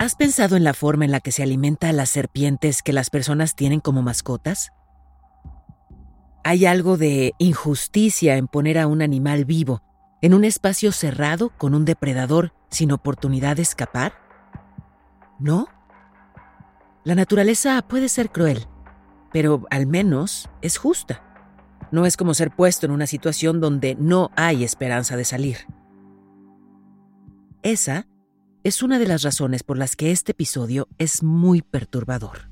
¿Has pensado en la forma en la que se alimenta a las serpientes que las personas tienen como mascotas? Hay algo de injusticia en poner a un animal vivo en un espacio cerrado con un depredador sin oportunidad de escapar. ¿No? La naturaleza puede ser cruel, pero al menos es justa. No es como ser puesto en una situación donde no hay esperanza de salir. Esa es una de las razones por las que este episodio es muy perturbador.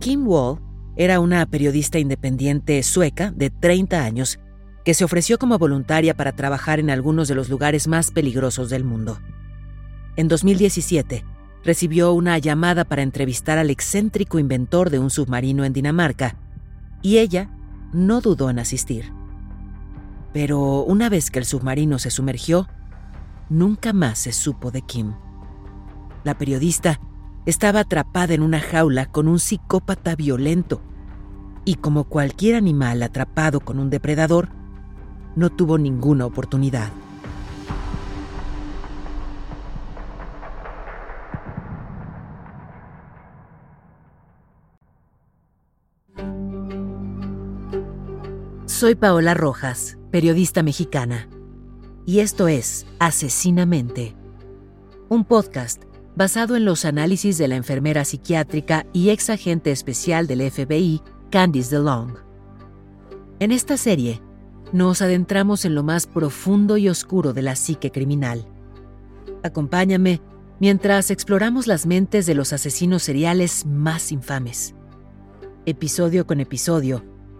Kim Wall era una periodista independiente sueca de 30 años que se ofreció como voluntaria para trabajar en algunos de los lugares más peligrosos del mundo. En 2017, recibió una llamada para entrevistar al excéntrico inventor de un submarino en Dinamarca, y ella no dudó en asistir. Pero una vez que el submarino se sumergió, nunca más se supo de Kim. La periodista estaba atrapada en una jaula con un psicópata violento y como cualquier animal atrapado con un depredador, no tuvo ninguna oportunidad. Soy Paola Rojas, periodista mexicana, y esto es Asesinamente, un podcast basado en los análisis de la enfermera psiquiátrica y ex agente especial del FBI, Candice DeLong. En esta serie, nos adentramos en lo más profundo y oscuro de la psique criminal. Acompáñame mientras exploramos las mentes de los asesinos seriales más infames. Episodio con episodio,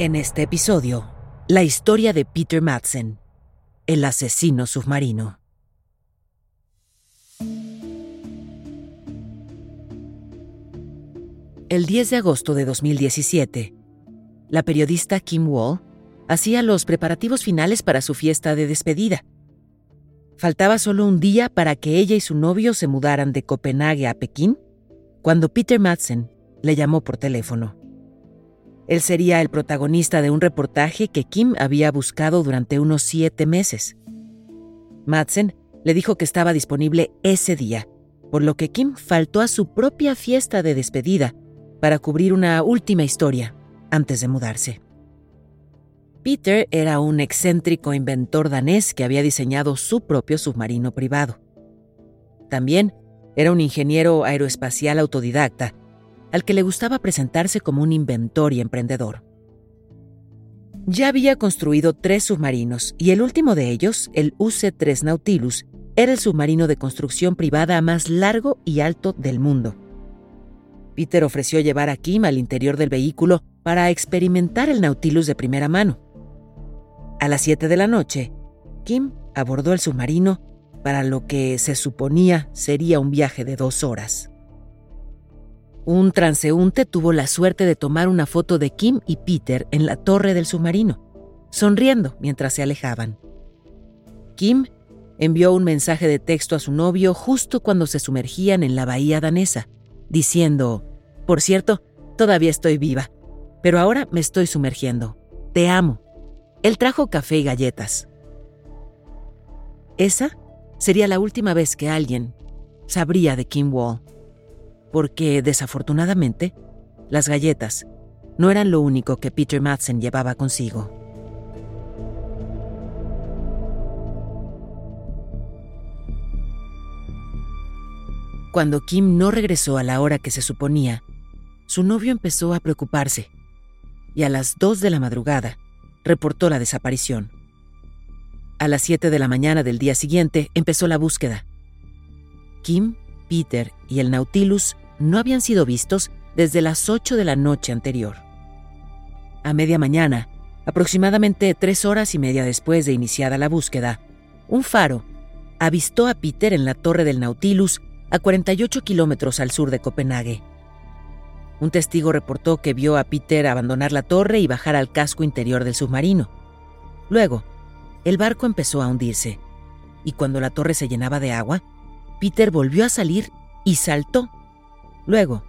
En este episodio, la historia de Peter Madsen, el asesino submarino. El 10 de agosto de 2017, la periodista Kim Wall hacía los preparativos finales para su fiesta de despedida. Faltaba solo un día para que ella y su novio se mudaran de Copenhague a Pekín, cuando Peter Madsen le llamó por teléfono. Él sería el protagonista de un reportaje que Kim había buscado durante unos siete meses. Madsen le dijo que estaba disponible ese día, por lo que Kim faltó a su propia fiesta de despedida para cubrir una última historia antes de mudarse. Peter era un excéntrico inventor danés que había diseñado su propio submarino privado. También era un ingeniero aeroespacial autodidacta al que le gustaba presentarse como un inventor y emprendedor. Ya había construido tres submarinos y el último de ellos, el UC-3 Nautilus, era el submarino de construcción privada más largo y alto del mundo. Peter ofreció llevar a Kim al interior del vehículo para experimentar el Nautilus de primera mano. A las 7 de la noche, Kim abordó el submarino para lo que se suponía sería un viaje de dos horas. Un transeúnte tuvo la suerte de tomar una foto de Kim y Peter en la torre del submarino, sonriendo mientras se alejaban. Kim envió un mensaje de texto a su novio justo cuando se sumergían en la bahía danesa, diciendo, Por cierto, todavía estoy viva, pero ahora me estoy sumergiendo. Te amo. Él trajo café y galletas. Esa sería la última vez que alguien sabría de Kim Wall porque desafortunadamente las galletas no eran lo único que Peter Madsen llevaba consigo. Cuando Kim no regresó a la hora que se suponía, su novio empezó a preocuparse y a las 2 de la madrugada reportó la desaparición. A las 7 de la mañana del día siguiente empezó la búsqueda. Kim, Peter y el Nautilus no habían sido vistos desde las 8 de la noche anterior. A media mañana, aproximadamente tres horas y media después de iniciada la búsqueda, un faro avistó a Peter en la torre del Nautilus a 48 kilómetros al sur de Copenhague. Un testigo reportó que vio a Peter abandonar la torre y bajar al casco interior del submarino. Luego, el barco empezó a hundirse, y cuando la torre se llenaba de agua, Peter volvió a salir y saltó. Luego,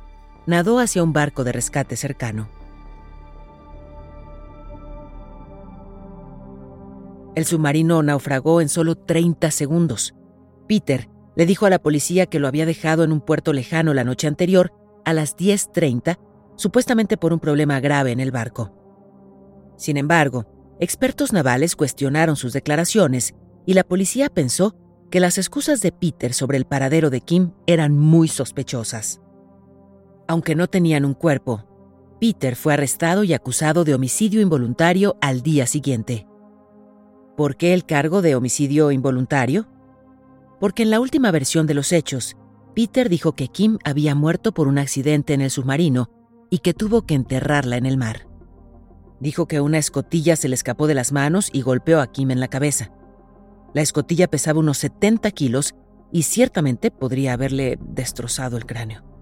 nadó hacia un barco de rescate cercano. El submarino naufragó en solo 30 segundos. Peter le dijo a la policía que lo había dejado en un puerto lejano la noche anterior a las 10.30, supuestamente por un problema grave en el barco. Sin embargo, expertos navales cuestionaron sus declaraciones y la policía pensó que las excusas de Peter sobre el paradero de Kim eran muy sospechosas. Aunque no tenían un cuerpo, Peter fue arrestado y acusado de homicidio involuntario al día siguiente. ¿Por qué el cargo de homicidio involuntario? Porque en la última versión de los hechos, Peter dijo que Kim había muerto por un accidente en el submarino y que tuvo que enterrarla en el mar. Dijo que una escotilla se le escapó de las manos y golpeó a Kim en la cabeza. La escotilla pesaba unos 70 kilos y ciertamente podría haberle destrozado el cráneo.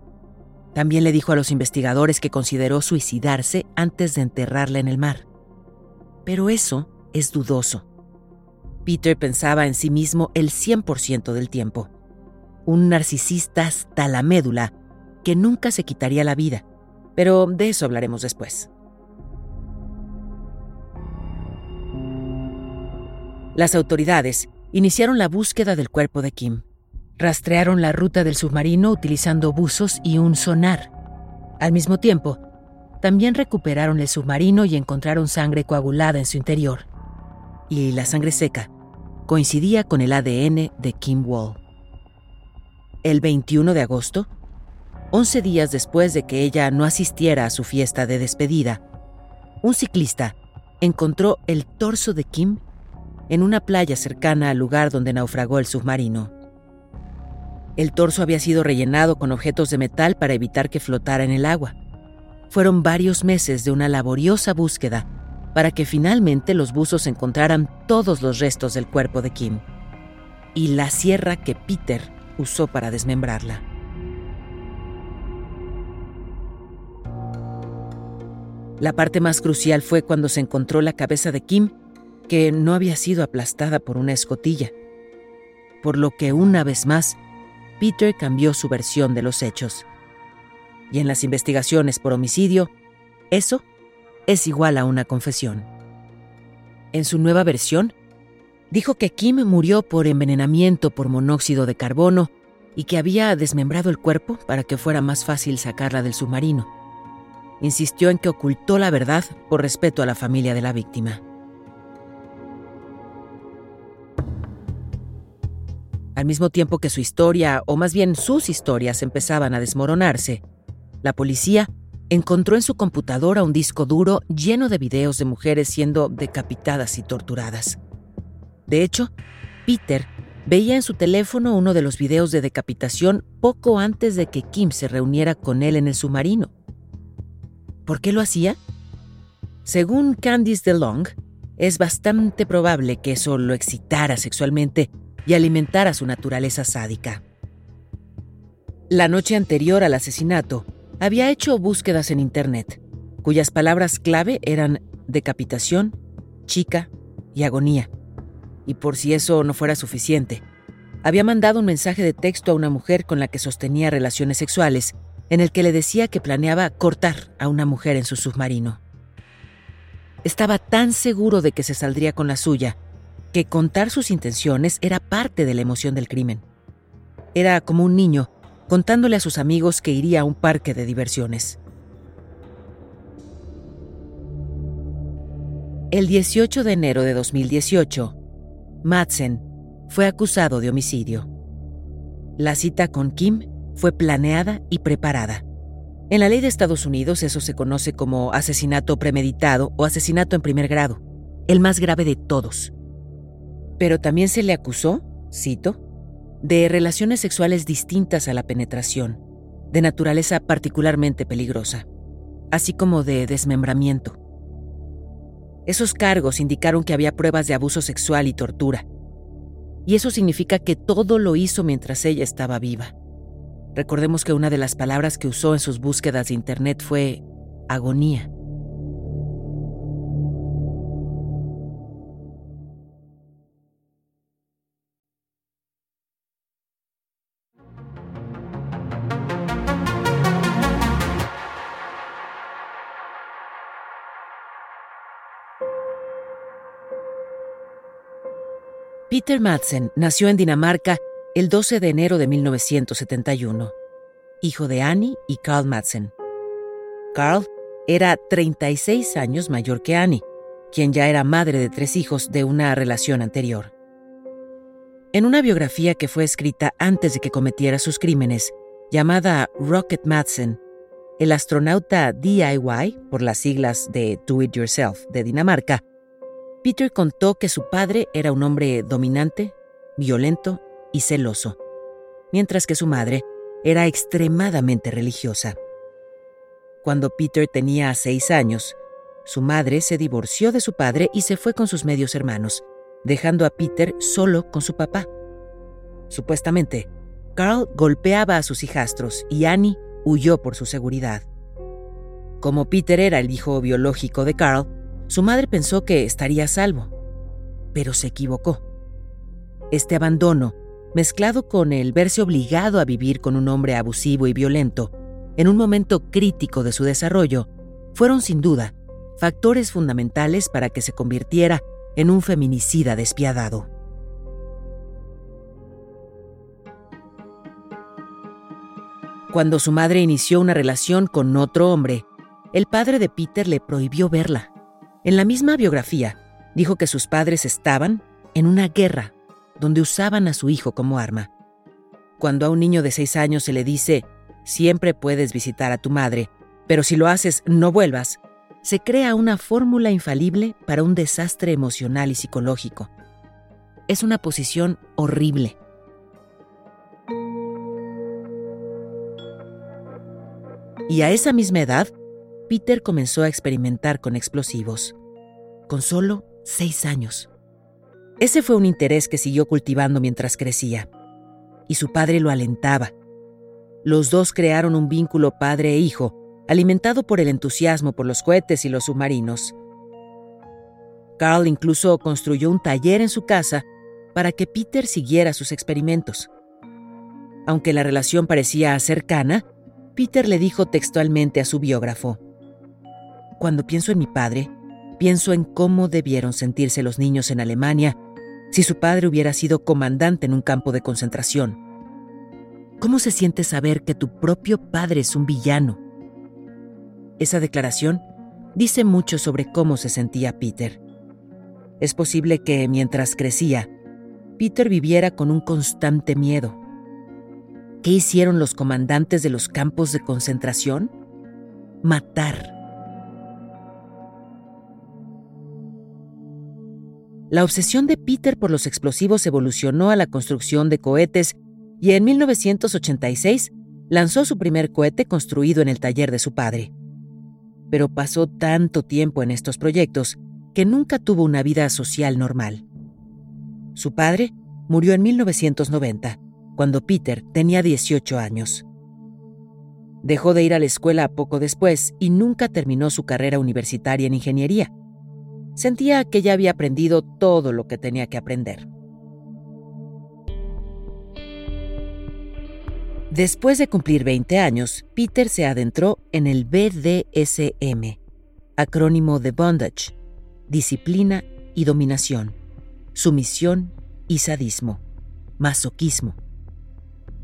También le dijo a los investigadores que consideró suicidarse antes de enterrarla en el mar. Pero eso es dudoso. Peter pensaba en sí mismo el 100% del tiempo un narcisista hasta la médula que nunca se quitaría la vida, pero de eso hablaremos después. Las autoridades iniciaron la búsqueda del cuerpo de Kim. Rastrearon la ruta del submarino utilizando buzos y un sonar. Al mismo tiempo, también recuperaron el submarino y encontraron sangre coagulada en su interior. Y la sangre seca coincidía con el ADN de Kim Wall el 21 de agosto, 11 días después de que ella no asistiera a su fiesta de despedida, un ciclista encontró el torso de Kim en una playa cercana al lugar donde naufragó el submarino. El torso había sido rellenado con objetos de metal para evitar que flotara en el agua. Fueron varios meses de una laboriosa búsqueda para que finalmente los buzos encontraran todos los restos del cuerpo de Kim. Y la sierra que Peter usó para desmembrarla. La parte más crucial fue cuando se encontró la cabeza de Kim, que no había sido aplastada por una escotilla, por lo que una vez más, Peter cambió su versión de los hechos. Y en las investigaciones por homicidio, eso es igual a una confesión. En su nueva versión, dijo que Kim murió por envenenamiento por monóxido de carbono y que había desmembrado el cuerpo para que fuera más fácil sacarla del submarino. Insistió en que ocultó la verdad por respeto a la familia de la víctima. Al mismo tiempo que su historia, o más bien sus historias, empezaban a desmoronarse, la policía encontró en su computadora un disco duro lleno de videos de mujeres siendo decapitadas y torturadas. De hecho, Peter veía en su teléfono uno de los videos de decapitación poco antes de que Kim se reuniera con él en el submarino. ¿Por qué lo hacía? Según Candice DeLong, es bastante probable que eso lo excitara sexualmente y alimentara su naturaleza sádica. La noche anterior al asesinato, había hecho búsquedas en Internet, cuyas palabras clave eran decapitación, chica y agonía y por si eso no fuera suficiente, había mandado un mensaje de texto a una mujer con la que sostenía relaciones sexuales, en el que le decía que planeaba cortar a una mujer en su submarino. Estaba tan seguro de que se saldría con la suya, que contar sus intenciones era parte de la emoción del crimen. Era como un niño contándole a sus amigos que iría a un parque de diversiones. El 18 de enero de 2018, Madsen fue acusado de homicidio. La cita con Kim fue planeada y preparada. En la ley de Estados Unidos eso se conoce como asesinato premeditado o asesinato en primer grado, el más grave de todos. Pero también se le acusó, cito, de relaciones sexuales distintas a la penetración, de naturaleza particularmente peligrosa, así como de desmembramiento. Esos cargos indicaron que había pruebas de abuso sexual y tortura. Y eso significa que todo lo hizo mientras ella estaba viva. Recordemos que una de las palabras que usó en sus búsquedas de Internet fue agonía. Peter Madsen nació en Dinamarca el 12 de enero de 1971, hijo de Annie y Carl Madsen. Carl era 36 años mayor que Annie, quien ya era madre de tres hijos de una relación anterior. En una biografía que fue escrita antes de que cometiera sus crímenes, llamada Rocket Madsen, el astronauta DIY, por las siglas de Do It Yourself de Dinamarca, Peter contó que su padre era un hombre dominante, violento y celoso, mientras que su madre era extremadamente religiosa. Cuando Peter tenía seis años, su madre se divorció de su padre y se fue con sus medios hermanos, dejando a Peter solo con su papá. Supuestamente, Carl golpeaba a sus hijastros y Annie huyó por su seguridad. Como Peter era el hijo biológico de Carl, su madre pensó que estaría a salvo, pero se equivocó. Este abandono, mezclado con el verse obligado a vivir con un hombre abusivo y violento, en un momento crítico de su desarrollo, fueron sin duda factores fundamentales para que se convirtiera en un feminicida despiadado. Cuando su madre inició una relación con otro hombre, el padre de Peter le prohibió verla. En la misma biografía, dijo que sus padres estaban en una guerra donde usaban a su hijo como arma. Cuando a un niño de seis años se le dice, siempre puedes visitar a tu madre, pero si lo haces, no vuelvas, se crea una fórmula infalible para un desastre emocional y psicológico. Es una posición horrible. Y a esa misma edad, Peter comenzó a experimentar con explosivos, con solo seis años. Ese fue un interés que siguió cultivando mientras crecía, y su padre lo alentaba. Los dos crearon un vínculo padre e hijo, alimentado por el entusiasmo por los cohetes y los submarinos. Carl incluso construyó un taller en su casa para que Peter siguiera sus experimentos. Aunque la relación parecía cercana, Peter le dijo textualmente a su biógrafo, cuando pienso en mi padre, pienso en cómo debieron sentirse los niños en Alemania si su padre hubiera sido comandante en un campo de concentración. ¿Cómo se siente saber que tu propio padre es un villano? Esa declaración dice mucho sobre cómo se sentía Peter. Es posible que mientras crecía, Peter viviera con un constante miedo. ¿Qué hicieron los comandantes de los campos de concentración? Matar. La obsesión de Peter por los explosivos evolucionó a la construcción de cohetes y en 1986 lanzó su primer cohete construido en el taller de su padre. Pero pasó tanto tiempo en estos proyectos que nunca tuvo una vida social normal. Su padre murió en 1990, cuando Peter tenía 18 años. Dejó de ir a la escuela poco después y nunca terminó su carrera universitaria en ingeniería Sentía que ya había aprendido todo lo que tenía que aprender. Después de cumplir 20 años, Peter se adentró en el BDSM, acrónimo de Bondage, disciplina y dominación, sumisión y sadismo, masoquismo.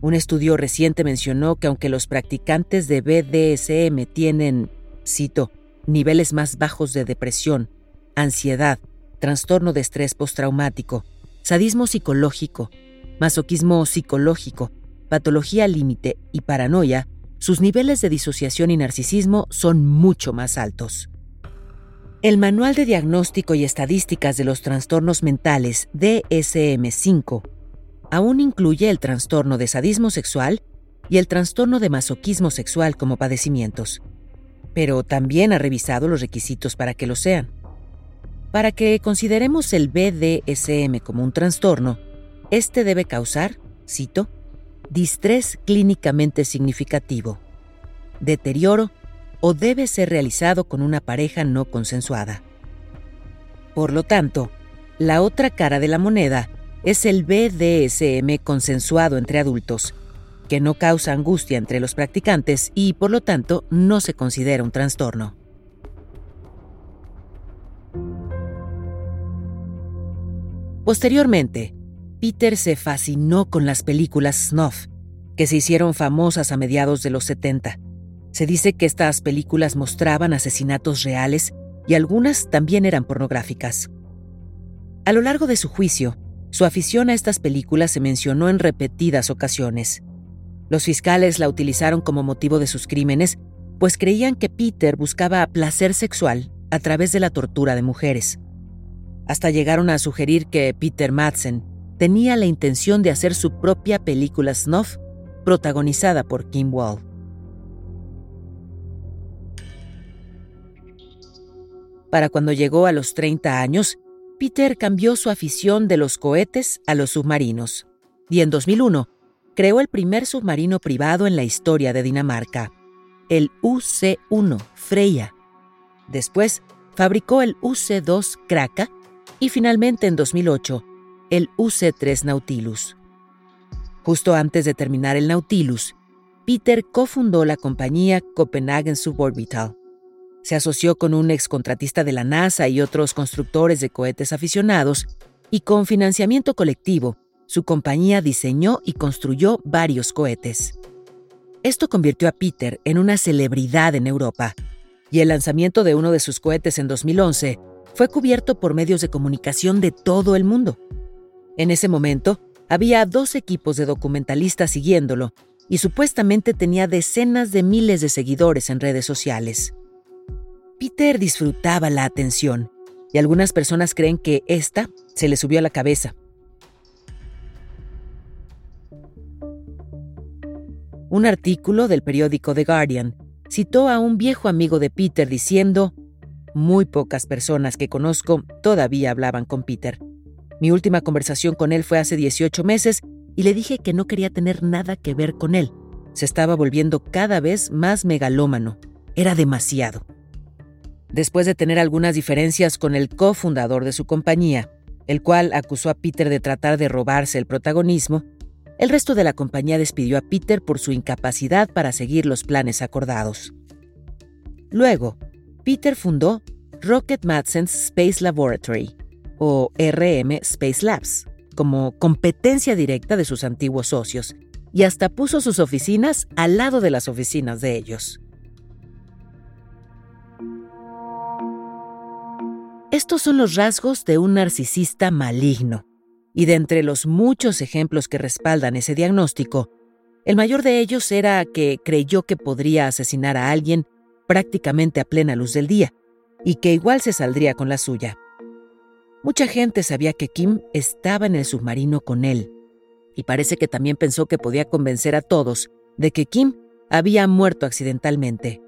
Un estudio reciente mencionó que aunque los practicantes de BDSM tienen, cito, niveles más bajos de depresión ansiedad, trastorno de estrés postraumático, sadismo psicológico, masoquismo psicológico, patología límite y paranoia, sus niveles de disociación y narcisismo son mucho más altos. El Manual de Diagnóstico y Estadísticas de los Trastornos Mentales DSM-5 aún incluye el trastorno de sadismo sexual y el trastorno de masoquismo sexual como padecimientos, pero también ha revisado los requisitos para que lo sean. Para que consideremos el BDSM como un trastorno, este debe causar, cito, distrés clínicamente significativo, deterioro o debe ser realizado con una pareja no consensuada. Por lo tanto, la otra cara de la moneda es el BDSM consensuado entre adultos, que no causa angustia entre los practicantes y por lo tanto no se considera un trastorno. Posteriormente, Peter se fascinó con las películas snuff, que se hicieron famosas a mediados de los 70 se dice que estas películas mostraban asesinatos reales y algunas también eran pornográficas. A lo largo de su juicio, su afición a estas películas se mencionó en repetidas ocasiones. Los fiscales la utilizaron como motivo de sus crímenes, pues creían que Peter buscaba placer sexual a través de la tortura de mujeres. Hasta llegaron a sugerir que Peter Madsen tenía la intención de hacer su propia película snuff protagonizada por Kim Wall. Para cuando llegó a los 30 años, Peter cambió su afición de los cohetes a los submarinos y en 2001 creó el primer submarino privado en la historia de Dinamarca, el UC-1 Freya. Después fabricó el UC-2 Kraka y finalmente en 2008 el UC-3 Nautilus. Justo antes de terminar el Nautilus, Peter cofundó la compañía Copenhagen Suborbital, se asoció con un excontratista de la NASA y otros constructores de cohetes aficionados, y con financiamiento colectivo, su compañía diseñó y construyó varios cohetes. Esto convirtió a Peter en una celebridad en Europa, y el lanzamiento de uno de sus cohetes en 2011 fue cubierto por medios de comunicación de todo el mundo. En ese momento, había dos equipos de documentalistas siguiéndolo, y supuestamente tenía decenas de miles de seguidores en redes sociales. Peter disfrutaba la atención, y algunas personas creen que esta se le subió a la cabeza. Un artículo del periódico The Guardian citó a un viejo amigo de Peter diciendo, muy pocas personas que conozco todavía hablaban con Peter. Mi última conversación con él fue hace 18 meses y le dije que no quería tener nada que ver con él. Se estaba volviendo cada vez más megalómano. Era demasiado. Después de tener algunas diferencias con el cofundador de su compañía, el cual acusó a Peter de tratar de robarse el protagonismo, el resto de la compañía despidió a Peter por su incapacidad para seguir los planes acordados. Luego, Peter fundó Rocket Madsen's Space Laboratory, o RM Space Labs, como competencia directa de sus antiguos socios, y hasta puso sus oficinas al lado de las oficinas de ellos. Estos son los rasgos de un narcisista maligno. Y de entre los muchos ejemplos que respaldan ese diagnóstico, el mayor de ellos era que creyó que podría asesinar a alguien prácticamente a plena luz del día, y que igual se saldría con la suya. Mucha gente sabía que Kim estaba en el submarino con él, y parece que también pensó que podía convencer a todos de que Kim había muerto accidentalmente,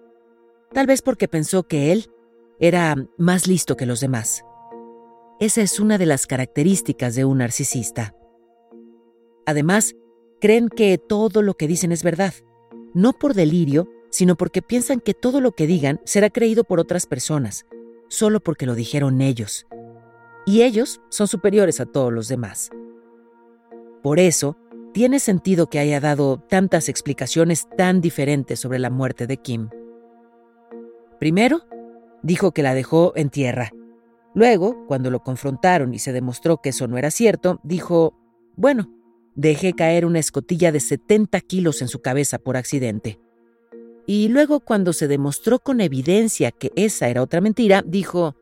tal vez porque pensó que él era más listo que los demás. Esa es una de las características de un narcisista. Además, creen que todo lo que dicen es verdad, no por delirio, sino porque piensan que todo lo que digan será creído por otras personas, solo porque lo dijeron ellos. Y ellos son superiores a todos los demás. Por eso, tiene sentido que haya dado tantas explicaciones tan diferentes sobre la muerte de Kim. Primero, dijo que la dejó en tierra. Luego, cuando lo confrontaron y se demostró que eso no era cierto, dijo, bueno, dejé caer una escotilla de 70 kilos en su cabeza por accidente. Y luego, cuando se demostró con evidencia que esa era otra mentira, dijo,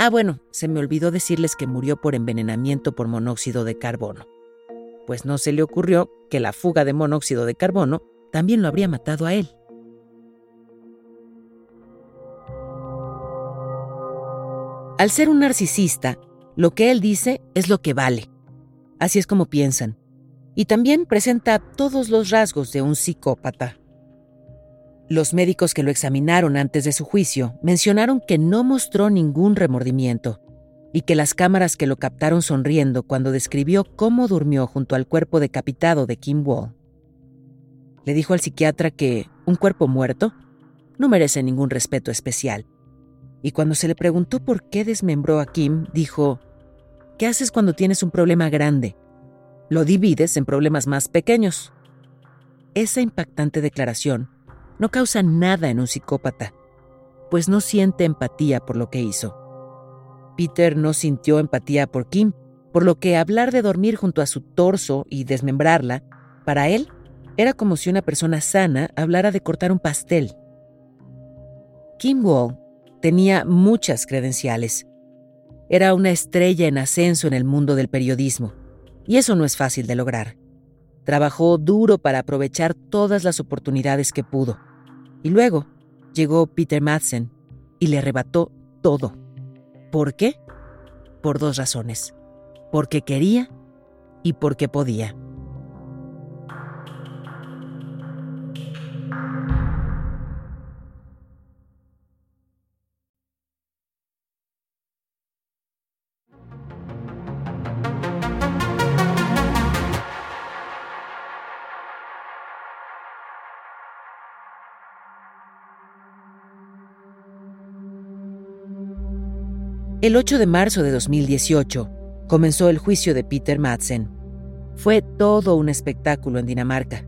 Ah, bueno, se me olvidó decirles que murió por envenenamiento por monóxido de carbono. Pues no se le ocurrió que la fuga de monóxido de carbono también lo habría matado a él. Al ser un narcisista, lo que él dice es lo que vale. Así es como piensan. Y también presenta todos los rasgos de un psicópata. Los médicos que lo examinaron antes de su juicio mencionaron que no mostró ningún remordimiento y que las cámaras que lo captaron sonriendo cuando describió cómo durmió junto al cuerpo decapitado de Kim Wall. Le dijo al psiquiatra que un cuerpo muerto no merece ningún respeto especial y cuando se le preguntó por qué desmembró a Kim, dijo, ¿qué haces cuando tienes un problema grande? Lo divides en problemas más pequeños. Esa impactante declaración no causa nada en un psicópata, pues no siente empatía por lo que hizo. Peter no sintió empatía por Kim, por lo que hablar de dormir junto a su torso y desmembrarla, para él, era como si una persona sana hablara de cortar un pastel. Kim Wall Tenía muchas credenciales. Era una estrella en ascenso en el mundo del periodismo, y eso no es fácil de lograr. Trabajó duro para aprovechar todas las oportunidades que pudo. Y luego llegó Peter Madsen y le arrebató todo. ¿Por qué? Por dos razones. Porque quería y porque podía. El 8 de marzo de 2018 comenzó el juicio de Peter Madsen. Fue todo un espectáculo en Dinamarca.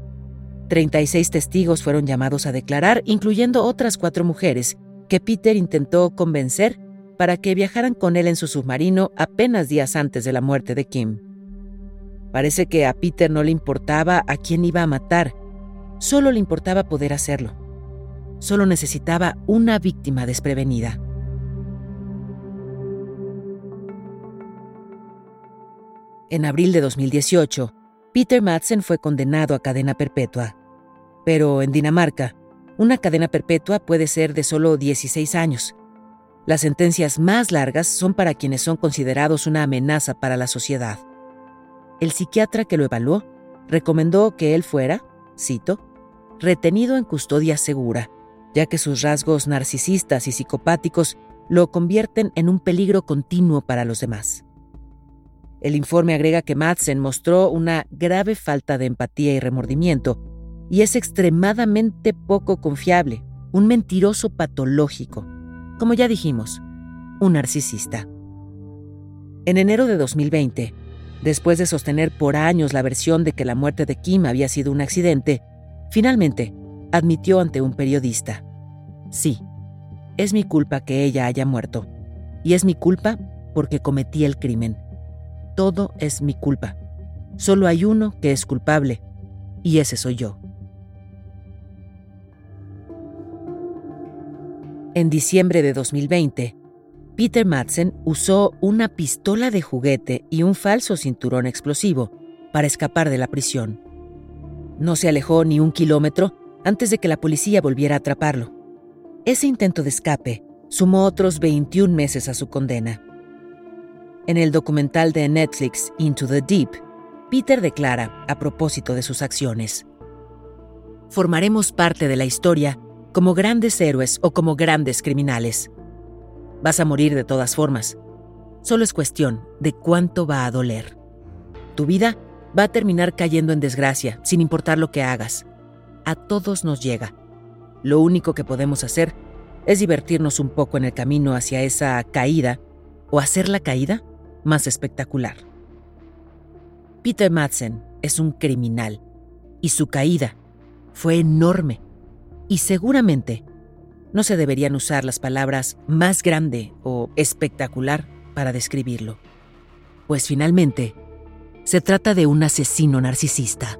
36 testigos fueron llamados a declarar, incluyendo otras cuatro mujeres que Peter intentó convencer para que viajaran con él en su submarino apenas días antes de la muerte de Kim. Parece que a Peter no le importaba a quién iba a matar, solo le importaba poder hacerlo. Solo necesitaba una víctima desprevenida. En abril de 2018, Peter Madsen fue condenado a cadena perpetua. Pero en Dinamarca, una cadena perpetua puede ser de solo 16 años. Las sentencias más largas son para quienes son considerados una amenaza para la sociedad. El psiquiatra que lo evaluó recomendó que él fuera, cito, retenido en custodia segura, ya que sus rasgos narcisistas y psicopáticos lo convierten en un peligro continuo para los demás. El informe agrega que Madsen mostró una grave falta de empatía y remordimiento y es extremadamente poco confiable, un mentiroso patológico, como ya dijimos, un narcisista. En enero de 2020, después de sostener por años la versión de que la muerte de Kim había sido un accidente, finalmente admitió ante un periodista, sí, es mi culpa que ella haya muerto, y es mi culpa porque cometí el crimen todo es mi culpa. Solo hay uno que es culpable, y ese soy yo. En diciembre de 2020, Peter Madsen usó una pistola de juguete y un falso cinturón explosivo para escapar de la prisión. No se alejó ni un kilómetro antes de que la policía volviera a atraparlo. Ese intento de escape sumó otros 21 meses a su condena. En el documental de Netflix Into the Deep, Peter declara, a propósito de sus acciones, Formaremos parte de la historia como grandes héroes o como grandes criminales. Vas a morir de todas formas. Solo es cuestión de cuánto va a doler. Tu vida va a terminar cayendo en desgracia, sin importar lo que hagas. A todos nos llega. Lo único que podemos hacer es divertirnos un poco en el camino hacia esa caída o hacer la caída más espectacular. Peter Madsen es un criminal y su caída fue enorme y seguramente no se deberían usar las palabras más grande o espectacular para describirlo, pues finalmente se trata de un asesino narcisista.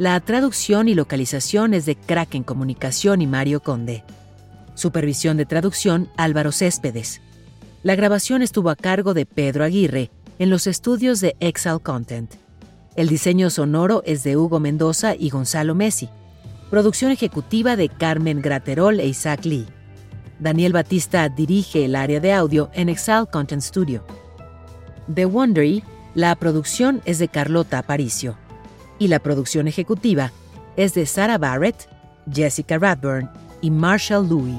La traducción y localización es de Kraken Comunicación y Mario Conde. Supervisión de traducción Álvaro Céspedes. La grabación estuvo a cargo de Pedro Aguirre en los estudios de Exile Content. El diseño sonoro es de Hugo Mendoza y Gonzalo Messi. Producción ejecutiva de Carmen Graterol e Isaac Lee. Daniel Batista dirige el área de audio en Exile Content Studio. The Wondery, la producción es de Carlota Aparicio. Y la producción ejecutiva es de Sarah Barrett, Jessica Radburn y Marshall Louis.